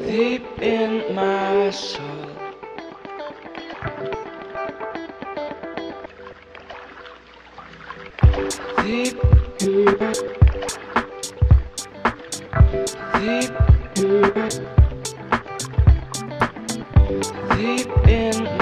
deep in my soul. Deep, deep, deep, deep in